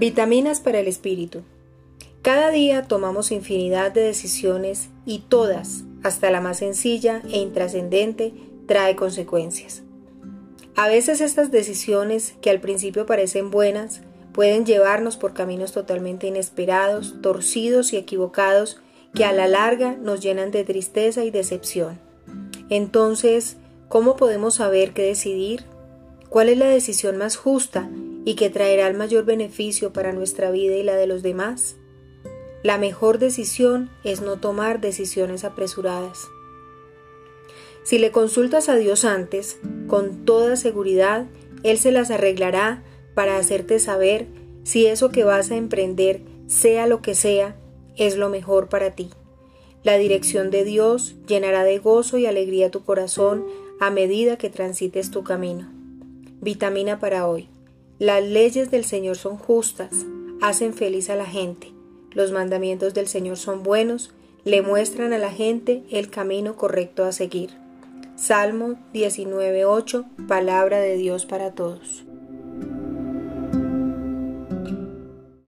Vitaminas para el espíritu. Cada día tomamos infinidad de decisiones y todas, hasta la más sencilla e intrascendente, trae consecuencias. A veces estas decisiones, que al principio parecen buenas, pueden llevarnos por caminos totalmente inesperados, torcidos y equivocados que a la larga nos llenan de tristeza y decepción. Entonces, ¿cómo podemos saber qué decidir? ¿Cuál es la decisión más justa y que traerá el mayor beneficio para nuestra vida y la de los demás? La mejor decisión es no tomar decisiones apresuradas. Si le consultas a Dios antes, con toda seguridad, Él se las arreglará para hacerte saber si eso que vas a emprender, sea lo que sea, es lo mejor para ti. La dirección de Dios llenará de gozo y alegría tu corazón a medida que transites tu camino. Vitamina para hoy. Las leyes del Señor son justas, hacen feliz a la gente. Los mandamientos del Señor son buenos, le muestran a la gente el camino correcto a seguir. Salmo 19.8, palabra de Dios para todos.